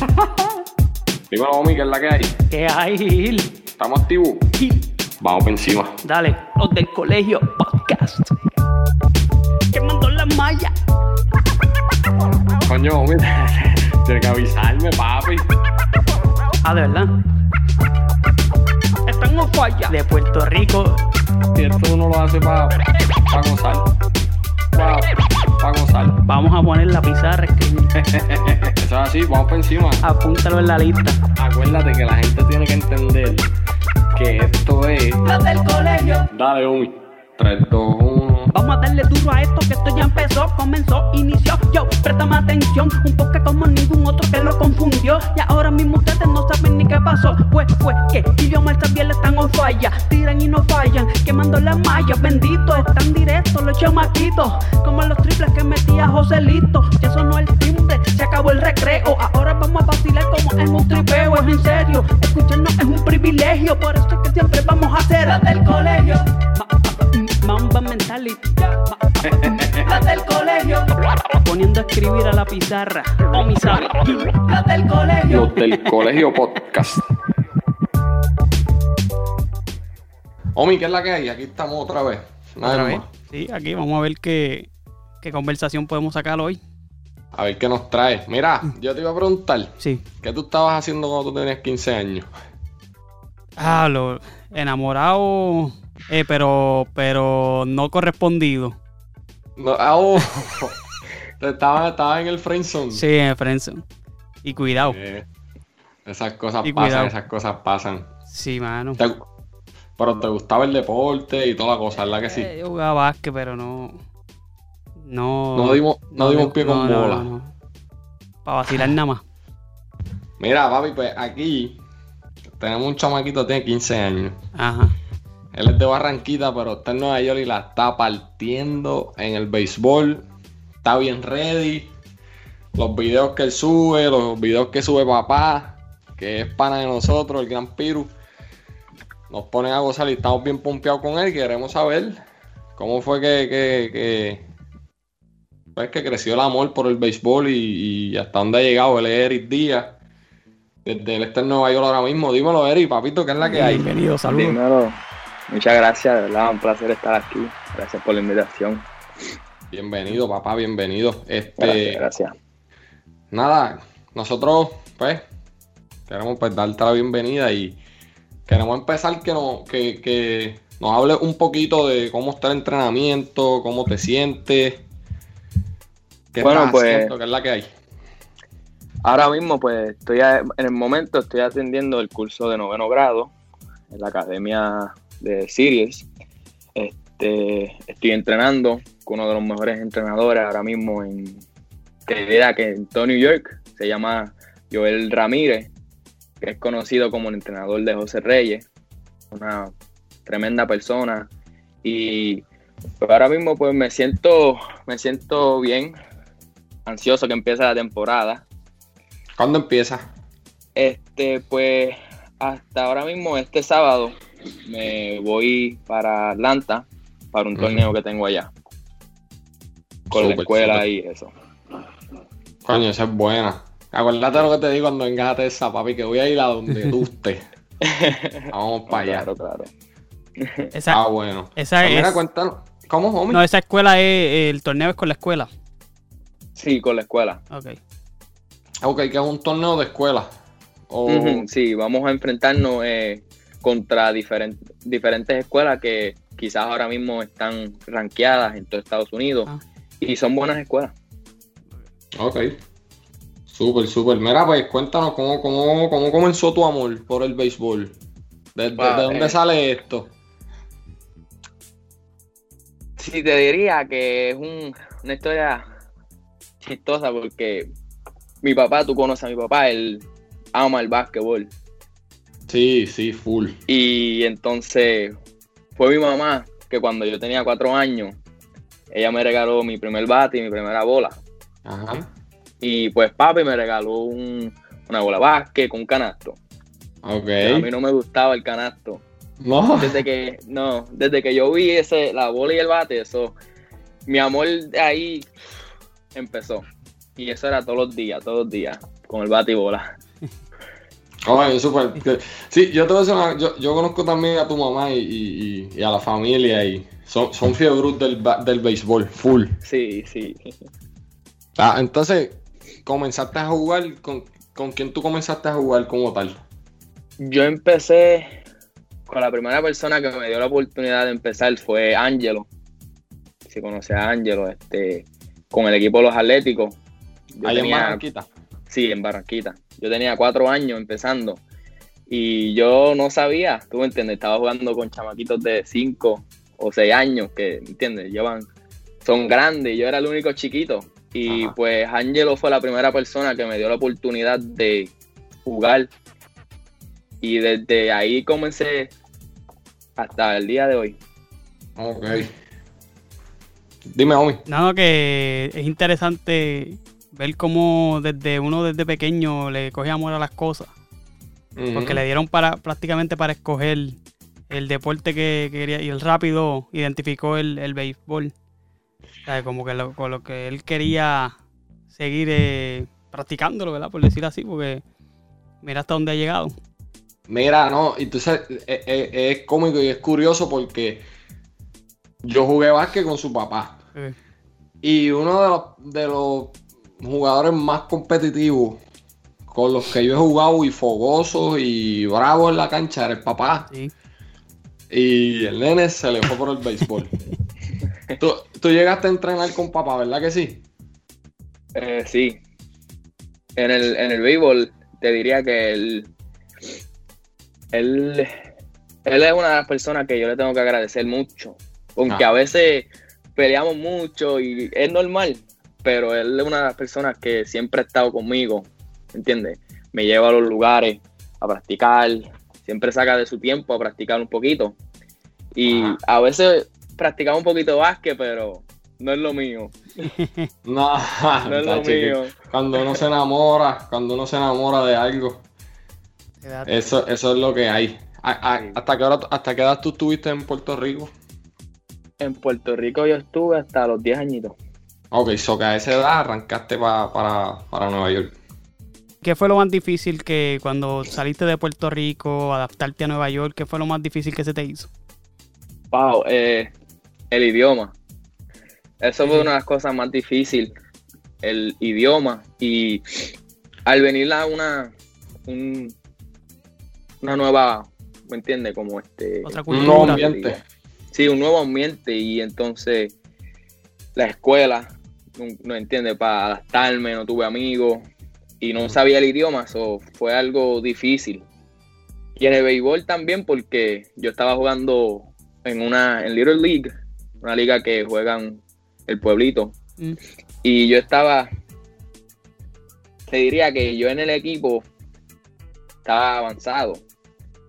Dímelo, Omi, ¿qué es la que hay? ¿Qué hay, Gil? ¿Estamos activos? Gil, Vamos por encima. Dale, los del colegio podcast. Quemando la malla. Coño, Omi, tienes que avisarme, papi. Ah, de verdad. Están en falla. De Puerto Rico. Si esto uno lo hace para pa gozar. Para gozar. Vamos a poner la pizarra, escribir. Eso es así, vamos por encima. Apúntalo en la lista. Acuérdate que la gente tiene que entender que esto es. Los del colegio. Dale, Omi. 3, 2, 1. Vamos a darle duro a esto que esto ya empezó, comenzó, inició. Yo, préstame atención, un toque como ningún otro que lo confundió. Y ahora mismo ustedes no Que idioma también están on falla. Tiran y no fallan, quemando las mallas. Bendito, están directos los chamaquitos. Como los triples que metía Joselito. Ya sonó el timbre, se acabó el recreo. Ahora vamos a vacilar como en un tripeo. Es en serio, escucharnos es un privilegio. Por eso es que siempre vamos a hacer la del colegio. Ma- Mamba mentality. La del colegio. Poniendo a escribir a la pizarra. O mi sabe. La del colegio. Los del colegio podcast. Omi, ¿qué es la que hay? Aquí estamos otra vez. Nada Otra vez. más. Sí, aquí vamos a ver qué, qué conversación podemos sacar hoy. A ver qué nos trae. Mira, yo te iba a preguntar, Sí. ¿qué tú estabas haciendo cuando tú tenías 15 años? Ah, lo enamorado, eh, pero, pero no correspondido. No, ah, oh. estaba, estaba en el friend zone. Sí, en Friendzone. Y cuidado. Eh, esas cosas Y pasan, cuidado. esas cosas pasan. Sí, mano. Te- pero te gustaba el deporte y toda la cosa, ¿verdad que sí? Eh, yo jugaba básquet, pero no. No. No dimos, no dimos pie con bola. Para vacilar nada más. Mira, papi, pues aquí tenemos un chamaquito que tiene 15 años. Ajá. Él es de Barranquita, pero está en Nueva York y la está partiendo en el béisbol. Está bien ready. Los videos que él sube, los videos que sube papá, que es pana de nosotros, el gran Piru. Nos ponen a gozar y estamos bien pompeados con él. Queremos saber cómo fue que, que, que, pues que creció el amor por el béisbol y, y hasta dónde ha llegado. Él es Eric Díaz. Desde él está en Nueva York ahora mismo. Dímelo, Eric, papito, ¿qué es la que hay? Bienvenido, saludos. Dímelo. Muchas gracias, de verdad, un placer estar aquí. Gracias por la invitación. Bienvenido, papá, bienvenido. Este, Gracias, gracias. nada, nosotros, pues, queremos pues darte la bienvenida y queremos empezar que nos, que, que nos hable un poquito de cómo está el entrenamiento, cómo te sientes. ¿Qué Bueno, estás pues- haciendo? ¿Qué es la que hay? Ahora mismo, pues, estoy a- en el momento estoy atendiendo el curso de noveno grado en la academia de Sirius. Este, estoy entrenando con uno de los mejores entrenadores ahora mismo en, diría que en todo New York. Se llama Joel Ramírez, que es conocido como el entrenador de José Reyes. Una tremenda persona. Y pues, ahora mismo, pues, me siento, me siento bien, ansioso que empiece la temporada. ¿Cuándo empieza? Este, pues hasta ahora mismo, este sábado, me voy para Atlanta para un torneo que tengo allá. Con la escuela y eso. Coño, esa es buena. Acuérdate lo que te digo cuando vengas a Tessa, papi, que voy a ir a donde tú estés. Vamos para allá. Claro, claro. Esa, Ah, bueno. esa Pues mira, es. cuéntanos. ¿Cómo, homie? No, esa escuela es. El torneo es con la escuela. Sí, con la escuela. Ok. Ok, que es un torneo de escuela. O- Ujú, Sí, vamos a enfrentarnos eh, contra diferen- diferentes escuelas que quizás ahora mismo están rankeadas en todo Estados Unidos. Ah. Y son buenas escuelas. Ok. Súper, súper. Mira, pues cuéntanos cómo, cómo, cómo comenzó tu amor por el béisbol. ¿De, de- Wow, de dónde eh. sale esto? Sí, te diría que es un- una historia chistosa porque mi papá, tú conoces a mi papá, él ama el básquetbol. Sí, sí, full. Y entonces fue mi mamá que cuando yo tenía cuatro años, ella me regaló mi primer bate y mi primera bola. Ajá. Y pues papi me regaló un- una bola básquet con un canasto. Ok. Pero a mí no me gustaba el canasto. No. Desde que, no, desde que yo vi ese, la bola y el bate, eso, mi amor de ahí empezó. Y eso era todos los días, todos los días, con el bate y bola. Oye, súper. Sí, yo te voy a decir una- yo, yo conozco también a tu mamá y, y- y a la familia y son, son fiebres del, del béisbol, full. Sí, sí. Ah, entonces, comenzaste a jugar, con, ¿con quién tú comenzaste a jugar como tal? Yo empecé con la primera persona que me dio la oportunidad de empezar fue Angelo. Si conoce a Angelo, este, con el equipo de los Atléticos. Ahí en Barranquita. Sí, en Barranquita. Yo tenía cuatro años empezando y yo no sabía, tú me entiendes, estaba jugando con chamaquitos de cinco o seis años que, ¿entiendes? Llevan, son grandes, yo era el único chiquito. Y Ajá. pues Angelo fue la primera persona que me dio la oportunidad de jugar. Y desde ahí comencé hasta el día de hoy. Ok. Dime, Omi. No, que es interesante ver cómo desde uno desde pequeño le coge amor a las cosas. Porque le dieron para prácticamente para escoger el deporte que quería y el rápido identificó el, el béisbol. Sea, como que lo, con lo que él quería seguir eh, practicándolo, ¿verdad? Por decir así, porque mira hasta dónde ha llegado. Mira, no, y tú sabes, es, es- es cómico y es curioso porque yo jugué básquet con su papá. Eh, Y uno de los, de los jugadores más competitivos con los que yo he jugado y fogosos y bravos en la cancha era el papá. sí. Y el nene se le fue por el béisbol. tú, tú llegaste a entrenar con papá, ¿verdad que sí? Eh, sí. En el, en el béisbol te diría que él, él, él es una de las personas que yo le tengo que agradecer mucho. Aunque Ah. a veces peleamos mucho y es normal, pero él es una de las personas que siempre ha estado conmigo, ¿entiendes? Me lleva a los lugares a practicar, siempre saca de su tiempo a practicar un poquito. Y Ajá. a veces practicamos un poquito de básquet, pero no es lo mío. No, No es lo mío. Cuando uno se enamora, cuando uno se enamora de algo, eso, eso es lo que hay. A- a- Sí. ¿Hasta qué, hora, ¿Hasta qué edad tú estuviste en Puerto Rico? En Puerto Rico yo estuve hasta los 10 añitos. Ok, so que a esa edad arrancaste pa- para, para Nueva York. ¿Qué fue lo más difícil que cuando saliste de Puerto Rico, adaptarte a Nueva York, qué fue lo más difícil que se te hizo? Wow, eh, el idioma. Eso fue una de las cosas más difíciles, el idioma. Y al venir a una, un- una nueva, ¿me entiendes? Como este... Otra Un nuevo ambiente. Sí, un nuevo ambiente y entonces la escuela, no, no entiende, para adaptarme, no tuve amigos y no sabía el idioma, eso fue algo difícil. Y en el béisbol también porque yo estaba jugando en una en Little League, una liga que juegan el pueblito Mm. y yo estaba te diría que yo en el equipo estaba avanzado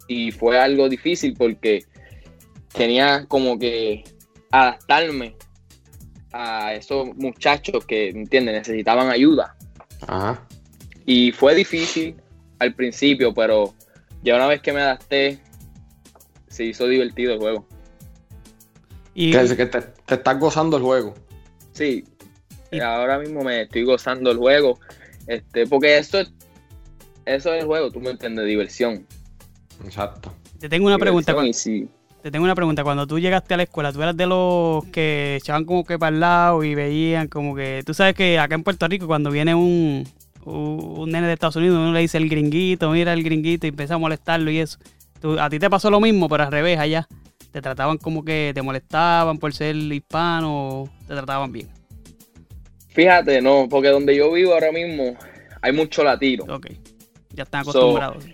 y fue algo difícil porque tenía como que adaptarme a esos muchachos que, ¿entiendes? Necesitaban ayuda. Ajá. Y fue difícil al principio, pero ya una vez que me adapté, se hizo divertido el juego. Y, Que, que te, te estás gozando el juego. Sí, Y- ahora mismo me estoy gozando el juego, este, porque eso es, eso es el juego, tú me entiendes, diversión. Exacto. te tengo una pregunta. Diversión sí. Te tengo una pregunta. Cuando tú llegaste a la escuela, tú eras de los que echaban como que para el lado y veían como que. Tú sabes que acá en Puerto Rico, cuando viene un, un, un nene de Estados Unidos, uno le dice el gringuito, mira el gringuito y empieza a molestarlo y eso. Tú- a ti te pasó lo mismo, pero al revés allá. Te trataban como que te molestaban por ser hispano o te trataban bien. Fíjate, no, porque donde yo vivo ahora mismo hay mucho latino. Ok. Ya están So- acostumbrados.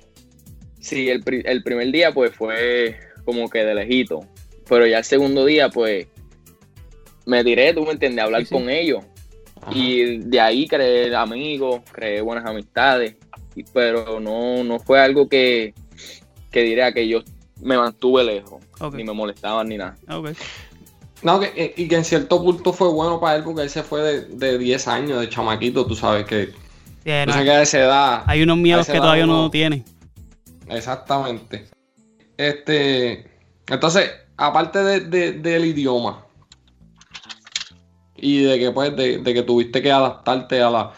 Sí, el, el primer día pues fue como que de lejito, pero ya el segundo día pues me tiré, tú me entiendes, hablar Sí, sí. con ellos Ajá. y de ahí creé amigos, creé buenas amistades, pero no, no fue algo que, que diría que yo me mantuve lejos, Ok. ni me molestaban ni nada. Ok. No, que, y que en cierto punto fue bueno para él porque él se fue de, de 10 años, de chamaquito, tú sabes que. Sí, no, No sé que a esa edad. hay unos miedos que todavía no no- tienen. Exactamente. Este. Entonces, aparte de- de- del idioma, y de que pues de, que tuviste que adaptarte a, la,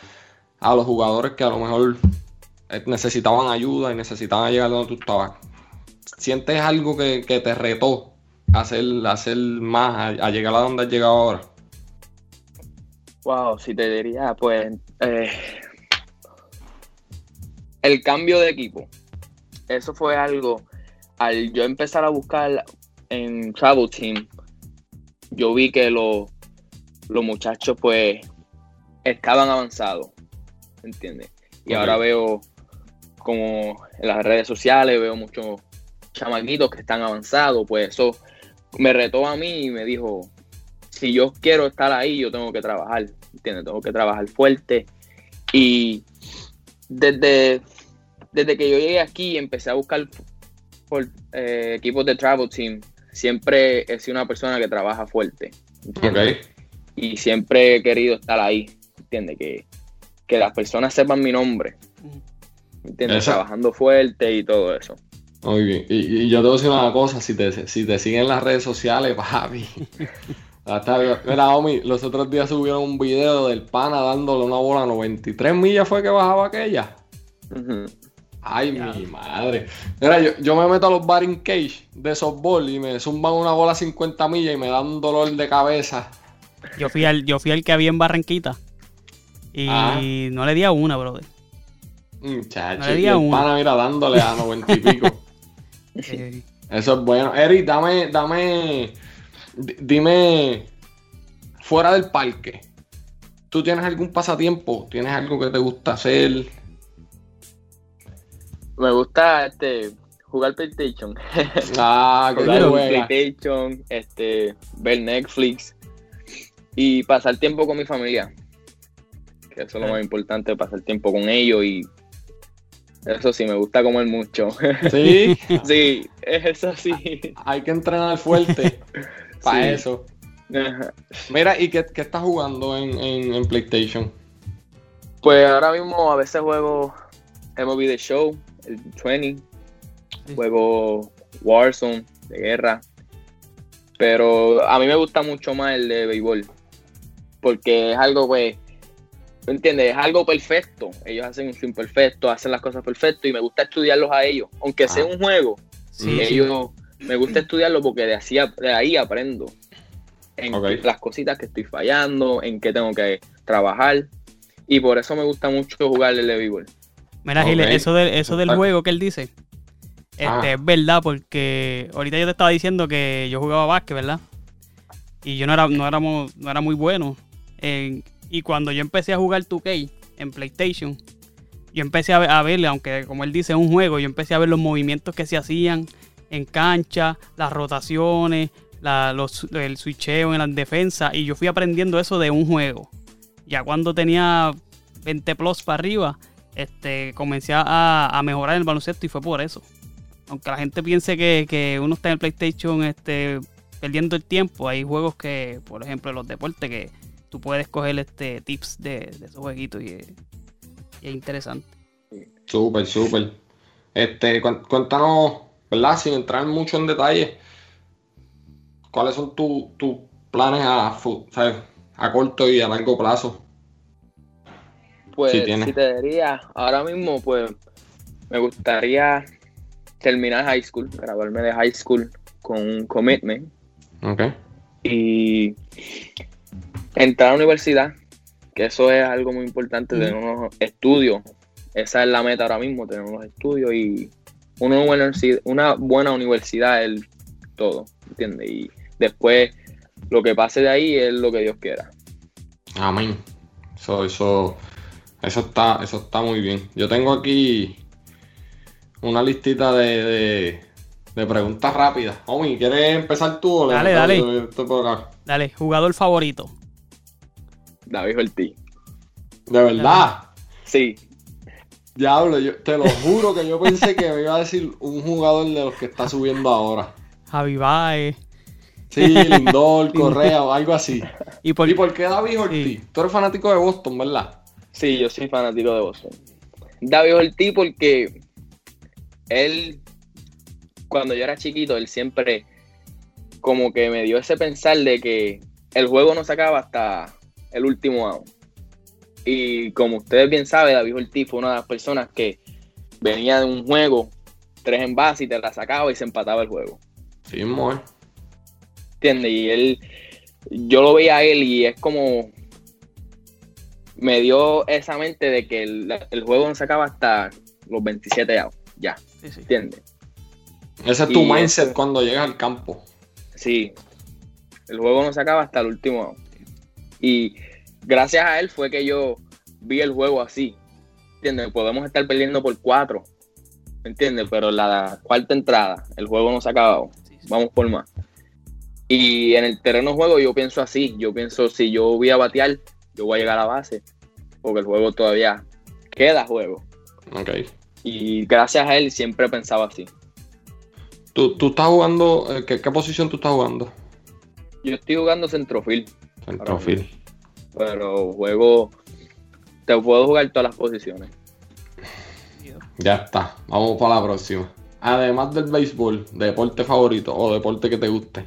a los jugadores que a lo mejor eh, necesitaban ayuda y necesitaban llegar donde tú estabas. ¿Sientes algo que, te retó a hacer, hacer más, a, llegar a donde has llegado ahora? Wow, si te diría, pues eh, el cambio de equipo. Eso fue algo, al yo empezar a buscar en Travel Team, yo vi que los, los muchachos pues estaban avanzados, ¿entiendes? Y ahora veo como en las redes sociales, veo muchos chamaquitos que están avanzados, pues eso me retó a mí y me dijo, si yo quiero estar ahí, yo tengo que trabajar, ¿entiendes? Tengo que trabajar fuerte. Y desde, desde que yo llegué aquí empecé a buscar por, eh, equipos de travel team, siempre he sido una persona que trabaja fuerte. Y siempre he querido estar ahí, ¿entiendes? Que, que las personas sepan mi nombre. ¿Entiendes? Trabajando fuerte y todo eso. Muy bien. Y, yo te voy a decir una cosa, si te, si te siguen en las redes sociales, papi. Mira, Omi, los otros días subieron un video del pana dándole una bola a 93 millas, fue que bajaba aquella. Ay, mi madre. Mira, yo, yo, me meto a los batting cage de softball y me zumban una bola a 50 millas y me dan un dolor de cabeza. Yo fui al, yo fui al que había en Barranquita y ah. no le di a una, brother. Muchacho, no el pana, mira, dándole a 90 y pico. Eso es bueno. Eric, dame, dame, dime, fuera del parque, ¿tú tienes algún pasatiempo? ¿Tienes algo que te gusta hacer? Me gusta este jugar PlayStation. Ah, que jugar PlayStation, este, ver Netflix y pasar tiempo con mi familia. Que eso es lo más importante, pasar tiempo con ellos y eso sí, me gusta comer mucho. ¿Sí? sí, eso sí. Hay que entrenar fuerte para eso. Mira, ¿y qué, estás jugando en, PlayStation? Pues ahora mismo a veces juego MLB The Show, el 20. Juego Warzone, de guerra. Pero a mí me gusta mucho más el de béisbol. Porque es algo, pues, ¿Me entiendes? Es algo perfecto. Ellos hacen un swing perfecto, hacen las cosas perfecto y me gusta estudiarlos a ellos. Aunque sea ah. un juego, ellos me gusta estudiarlo porque de, así, de ahí aprendo. En las cositas que estoy fallando, en qué tengo que trabajar. Y por eso me gusta mucho jugar el béisbol. Mira, Gile, eso, de, eso del juego que él dice, este, ah. es verdad, porque ahorita yo te estaba diciendo que yo jugaba básquet, ¿verdad? Y yo no era, no éramos, no era muy bueno. En, y cuando yo empecé a jugar 2K en PlayStation, yo empecé a, ver, verle, aunque como él dice es un juego, yo empecé a ver los movimientos que se hacían en cancha, las rotaciones, el switcheo en la defensa, y yo fui aprendiendo eso de un juego. Ya cuando tenía 20 plus para arriba, este, comencé a, mejorar el baloncesto y fue por eso. Aunque la gente piense que, que, uno está en el PlayStation este, perdiendo el tiempo, hay juegos que, por ejemplo, los deportes que tú puedes coger este tips de, esos jueguitos y, es interesante. Súper, súper. Este, cuéntanos, ¿verdad? Sin entrar mucho en detalle, ¿cuáles son tus planes a, a corto y a largo plazo? Pues si, te diría, ahora mismo, pues me gustaría terminar high school, graduarme de high school con un commitment. Ok. Y entrar a la universidad, que eso es algo muy importante, tener unos estudios. Esa es la meta ahora mismo, tener unos estudios y una buena, una buena universidad es todo, ¿entiendes? Y después lo que pase de ahí es lo que Dios quiera. Amén. Eso, eso, eso está, eso está muy bien. Yo tengo aquí una listita de, de, preguntas rápidas. Omi, ¿quieres empezar tú o dale, dale. Dale, jugador favorito. David Ortiz. ¿De verdad? Sí. Diablo, yo te lo juro que yo pensé que me iba a decir un jugador de los que está subiendo ahora. Javi Baez. Sí, Lindor, Correa o algo así. ¿Y por, qué David Ortiz? Tú eres fanático de Boston, ¿verdad? Sí, yo soy fanático de Boston. David Ortiz porque él, cuando yo era chiquito, él siempre como que me dio ese pensar de que el juego no se acaba hasta el último out. Y como ustedes bien saben, David Ortiz fue una de las personas que venía de un juego, tres en base y te la sacaba y se empataba el juego. Sí, muy. ¿Entiendes? Y él, yo lo veía a él y es como, me dio esa mente de que el, juego no se acaba hasta los 27 outs, ya, ¿entiendes? Ese es tu mindset cuando llegas al campo. Sí, el juego no se acaba hasta el último out. Y gracias a él fue que yo vi el juego así. ¿Entiendes? Podemos estar perdiendo por cuatro. ¿Me entiendes? Pero la cuarta entrada, el juego no se ha acabado. Vamos por más. Y en el terreno de juego yo pienso así. Yo pienso, si yo voy a batear, yo voy a llegar a la base. Porque el juego todavía queda juego. Ok. Y gracias a él siempre he pensado así. ¿Tú, estás jugando? Eh, ¿qué, ¿Qué posición tú estás jugando? Yo estoy jugando centrofil. Centrofil. Pero juego. Te puedo jugar todas las posiciones. Ya está. Vamos para la próxima. Además del béisbol, deporte favorito o deporte que te guste.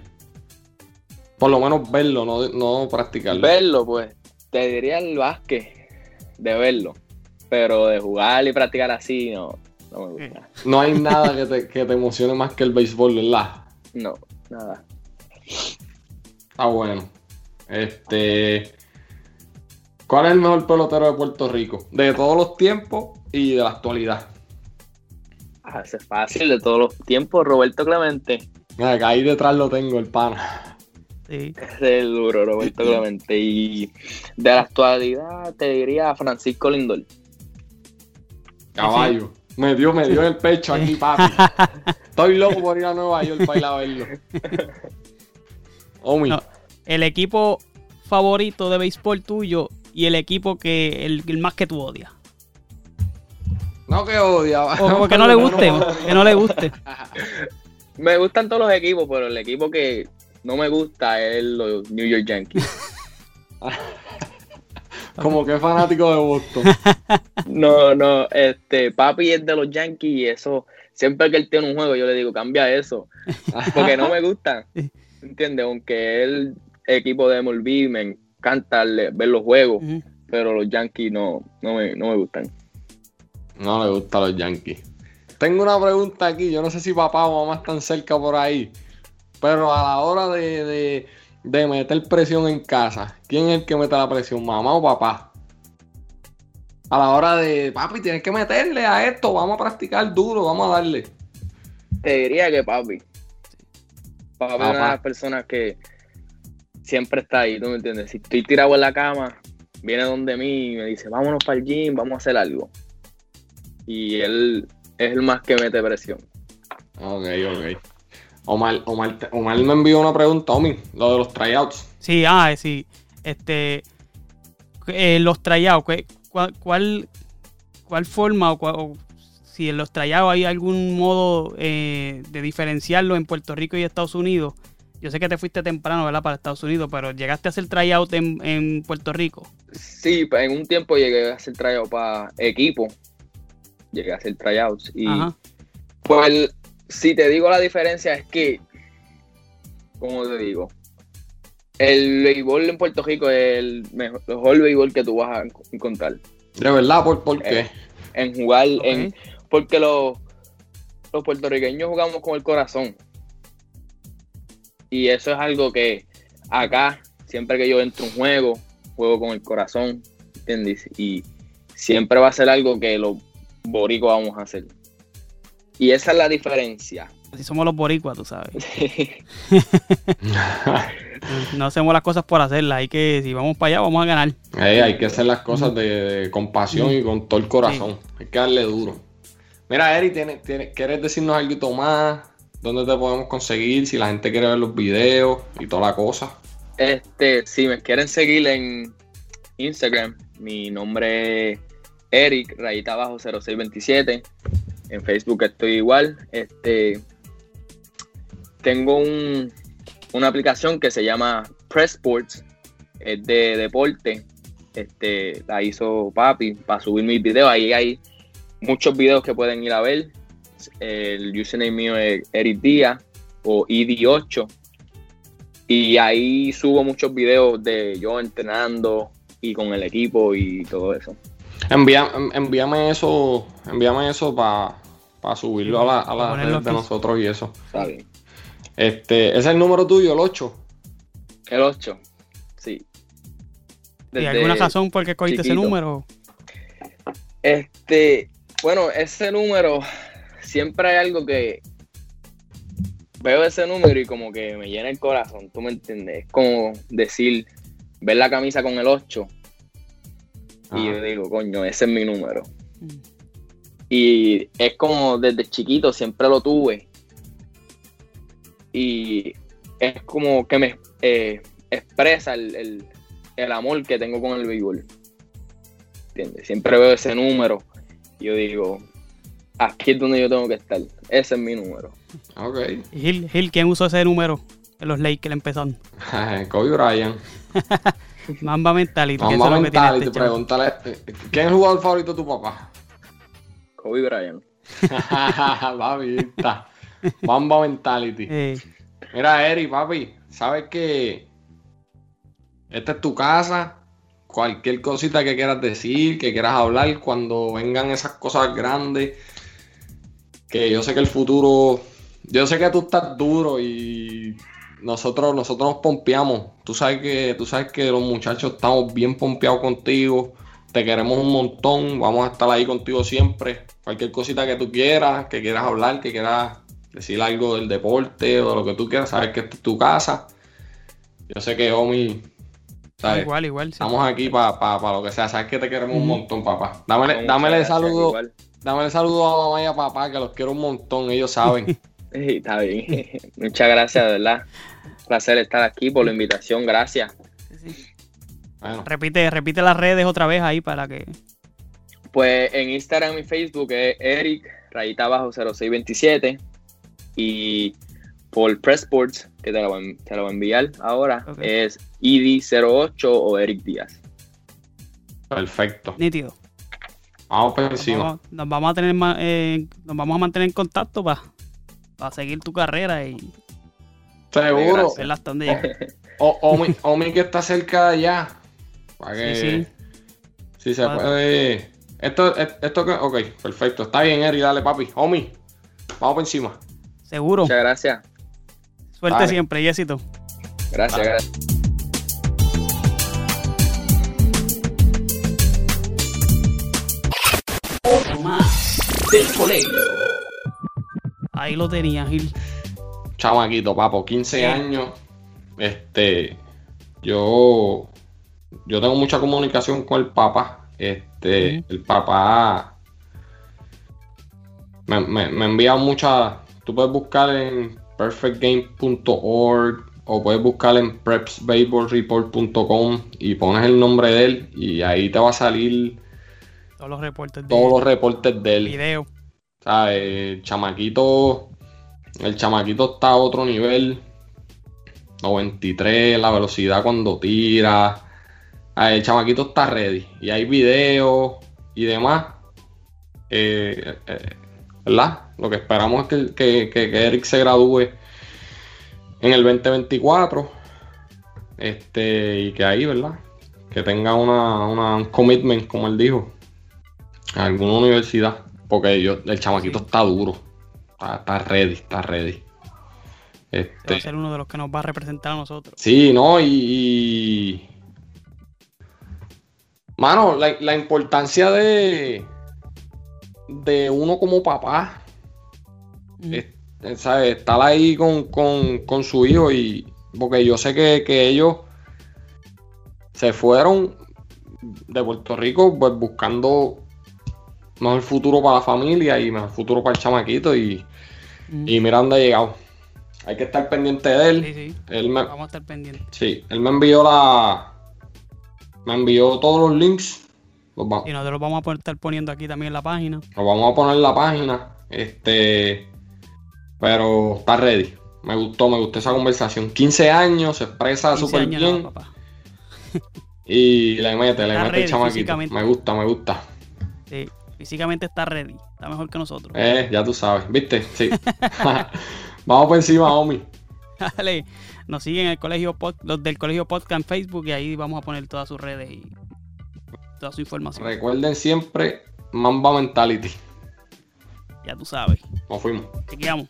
Por lo menos verlo, no, no practicarlo. Verlo, pues. Te diría el básquet. De verlo. Pero de jugar y practicar así, no, no me gusta. No hay nada que te, que te emocione más que el béisbol, ¿verdad? No, nada. Ah, bueno. Este. ¿Cuál es el mejor pelotero de Puerto Rico? De todos los tiempos y de la actualidad. Ah, es fácil, de todos los tiempos, Roberto Clemente. Mira, ahí detrás lo tengo, el pana. Sí. Es el duro, Roberto Clemente. Y de la actualidad te diría Francisco Lindor. Caballo. Me dio, me dio el pecho aquí, papi. Estoy loco por ir a Nueva York para ir a verlo. el equipo favorito de béisbol tuyo y el equipo que el, más que tú odias. No que odia. O que no le guste, que no le guste. Me gustan todos los equipos, pero el equipo que no me gusta es los New York Yankees. Como que fanático de Boston. No, no, este, papi es de los Yankees y eso, siempre que él tiene un juego yo le digo, cambia eso, porque no me gusta. ¿entiendes? Aunque el equipo de MLB me encanta ver los juegos, pero los Yankees no, no, me, gustan. No le gustan los Yankees. Tengo una pregunta aquí, yo no sé si papá o mamá están cerca por ahí, pero a la hora de, de, meter presión en casa, ¿quién es el que mete la presión, mamá o papá? A la hora de, papi, tienes que meterle a esto, vamos a practicar duro, vamos a darle. Te diría que papi. Para ver una de las personas que siempre está ahí, ¿tú me entiendes? Si estoy tirado en la cama, viene donde mí y me dice, vámonos para el gym, vamos a hacer algo. Y él es el más que mete presión. Ok, ok. Omar, Omar, me envió una pregunta, Omi, lo de los tryouts. Sí, ah, sí. Este, eh, los tryouts, ¿cuál, cuál, cuál forma o, si en los trayados hay algún modo eh, de diferenciarlo en Puerto Rico y Estados Unidos. Yo sé que te fuiste temprano, ¿verdad? Para Estados Unidos, pero ¿llegaste a hacer tryout en, en Puerto Rico? Sí, en un tiempo llegué a hacer tryout para equipo. Llegué a hacer tryouts. Y pues, si te digo la diferencia es que, ¿cómo te digo? El béisbol en Puerto Rico es el mejor, béisbol que tú vas a encontrar. ¿De verdad? ¿Por, qué? En, jugar, en porque los, los puertorriqueños jugamos con el corazón. Y eso es algo que acá, siempre que yo entro un juego, juego con el corazón, ¿entiendes? Y siempre va a ser algo que los boricuas vamos a hacer. Y esa es la diferencia. Así somos los boricuas, tú sabes. no hacemos las cosas por hacerlas. Hay que, si vamos para allá, vamos a ganar. hay que hacer las cosas de, con pasión y con todo el corazón. Hay que darle duro. Mira, Eri, quieres decirnos algo más? ¿Dónde te podemos conseguir? Si la gente quiere ver los videos y toda la cosa. Este, si me quieren seguir en Instagram, mi nombre es Eric, rayita abajo 0627. En Facebook estoy igual. Este, tengo una aplicación que se llama Press Sports, es de deporte. Este, la hizo papi para subir mis videos. Ahí hay muchos videos que pueden ir a ver. El username mío es Eric Díaz o ID8. Y ahí subo muchos videos de yo entrenando y con el equipo y todo eso. Envía, envíame eso, envíame eso para subirlo a la, a la red de nosotros y eso. Está bien. Este, ¿ese es el número tuyo, el 8? El 8, sí. ¿Y alguna razón por qué cogiste ese número? Este, bueno, ese número, siempre hay algo que veo ese número y como que me llena el corazón, tú me entiendes. Es como decir, ver la camisa con el 8 y yo digo, coño, ese es mi número. Mm. Y es como desde chiquito siempre lo tuve. Y es como que me eh, expresa el, amor que tengo con el béisbol. ¿Entiendes? Siempre veo ese número y yo digo, aquí es donde yo tengo que estar. Ese es mi número. Ok. Gil, Gil ¿quién usó ese número en los Lakers empezando? Kobe Bryant. Mamba Mentality. Mamba Mentality, este pregúntale. ¿Quién es el jugador favorito de tu papá? Kobe Bryant. Babita. Mamba Mentality. Mira, Eri, papi, sabes que esta es tu casa. Cualquier cosita que quieras decir, que quieras hablar, cuando vengan esas cosas grandes, que yo sé que el futuro, yo sé que tú estás duro y nosotros, nosotros nos pompeamos. Tú sabes que, tú sabes que los muchachos estamos bien pompeados contigo. Te queremos un montón. Vamos a estar ahí contigo siempre. Cualquier cosita que tú quieras, que quieras hablar, que quieras decir algo del deporte o de lo que tú quieras, sabes que es tu casa. Yo sé que Omi. Igual, igual. Estamos aquí para lo que sea. Sabes que te queremos un montón, papá. Dámele, dámele saludo. Dámele saludo a mamá y a papá, que los quiero un montón. Ellos saben. está bien. Muchas gracias, de verdad placer estar aquí por la invitación, gracias. Repite, repite las redes otra vez ahí para que. Pues en Instagram y Facebook es Eric, rayita abajo 0627. Y por Pressports, que te lo, voy, te lo voy a enviar ahora, es ID08 o Eric Díaz. Perfecto. Nítido. Vamos por encima. Nos vamos, a tener eh, nos vamos a mantener en contacto para seguir tu carrera y Seguro. o, Omi, Omi, que está cerca de allá. Para que. Sí, sí. Si se puede. Esto, esto que. Ok, perfecto. Está bien, Eri, dale, papi. Omi, vamos por encima. Seguro. Muchas gracias. Suerte siempre y éxito. Gracias, gracias. más del colegio. Ahí lo tenía, Gil chamaquito, papo, 15 años. Este, yo, yo tengo mucha comunicación con el papá. Este, el papá me, me, envía muchas. Tú puedes buscar en perfectgame.org o puedes buscar en prepsbaseballreport.com y pones el nombre de él y ahí te va a salir todos los reportes de todos los reportes de él. Video. El chamaquito el chamaquito está a otro nivel. 93, la velocidad cuando tira. Ah, el chamaquito está ready. Y hay videos y demás. Eh, eh, ¿Verdad? Lo que esperamos es que, Eric se gradúe en el 2024. Este, y que ahí, ¿verdad? Que tenga una, un commitment, como él dijo, a alguna universidad. Porque yo, el chamaquito está duro está, ready, está ready. Este, va a ser uno de los que nos va a representar a nosotros. Sí, ¿no? Y. Mano, la, importancia de. de uno como papá. Estar ahí con, su hijo y. Porque yo sé que, que ellos se fueron de Puerto Rico pues buscando mejor futuro para la familia y mejor futuro para el chamaquito y y mira dónde ha llegado. Hay que estar pendiente de él. Sí, sí. Él me... Vamos a estar pendientes. Sí, él me envió la. Me envió todos los links. Y nosotros los vamos a estar poniendo aquí también en la página. Los vamos a poner en la página. Este. Pero está ready. Me gustó, me gustó esa conversación. 15 años, se expresa súper bien. y le mete, le mete el chamaquito. Me gusta, me gusta. Sí. Físicamente está ready. Está mejor que nosotros. Eh, ya tú sabes. ¿Viste? Sí. Vamos por encima, Omi. Dale. nos siguen el colegio los del colegio podcast en Facebook y ahí vamos a poner todas sus redes y toda su información. Recuerden siempre Mamba Mentality. Ya tú sabes. Nos fuimos. Chequeamos.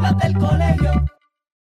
Los del colegio.